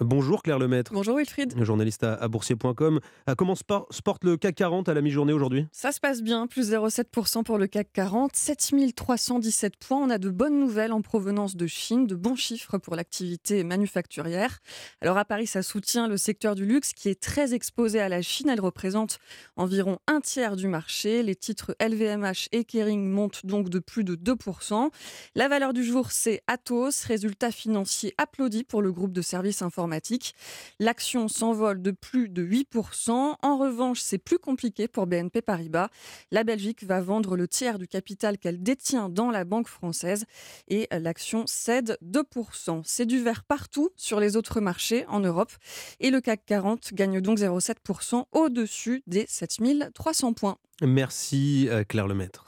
Bonjour Claire Lemaître. Bonjour Wilfried. Journaliste à, boursier.com. Comment se porte le CAC 40 à la mi-journée aujourd'hui? Ça se passe bien, plus 0,7% pour le CAC 40, 7317 points. On a de bonnes nouvelles en provenance de Chine, de bons chiffres pour l'activité manufacturière. Alors à Paris, ça soutient le secteur du luxe qui est très exposé à la Chine. Elle représente environ un tiers du marché. Les titres LVMH et Kering montent donc de plus de 2%. La valeur du jour, c'est Atos, résultat financier applaudi pour le groupe de services informatiques L'action s'envole de plus de 8%. En revanche, c'est plus compliqué pour BNP Paribas. La Belgique va vendre le tiers du capital qu'elle détient dans la banque française et l'action cède 2%. C'est du vert partout sur les autres marchés en Europe et le CAC 40 gagne donc 0,7% au-dessus des 7300 points. Merci euh, Claire Lemaître.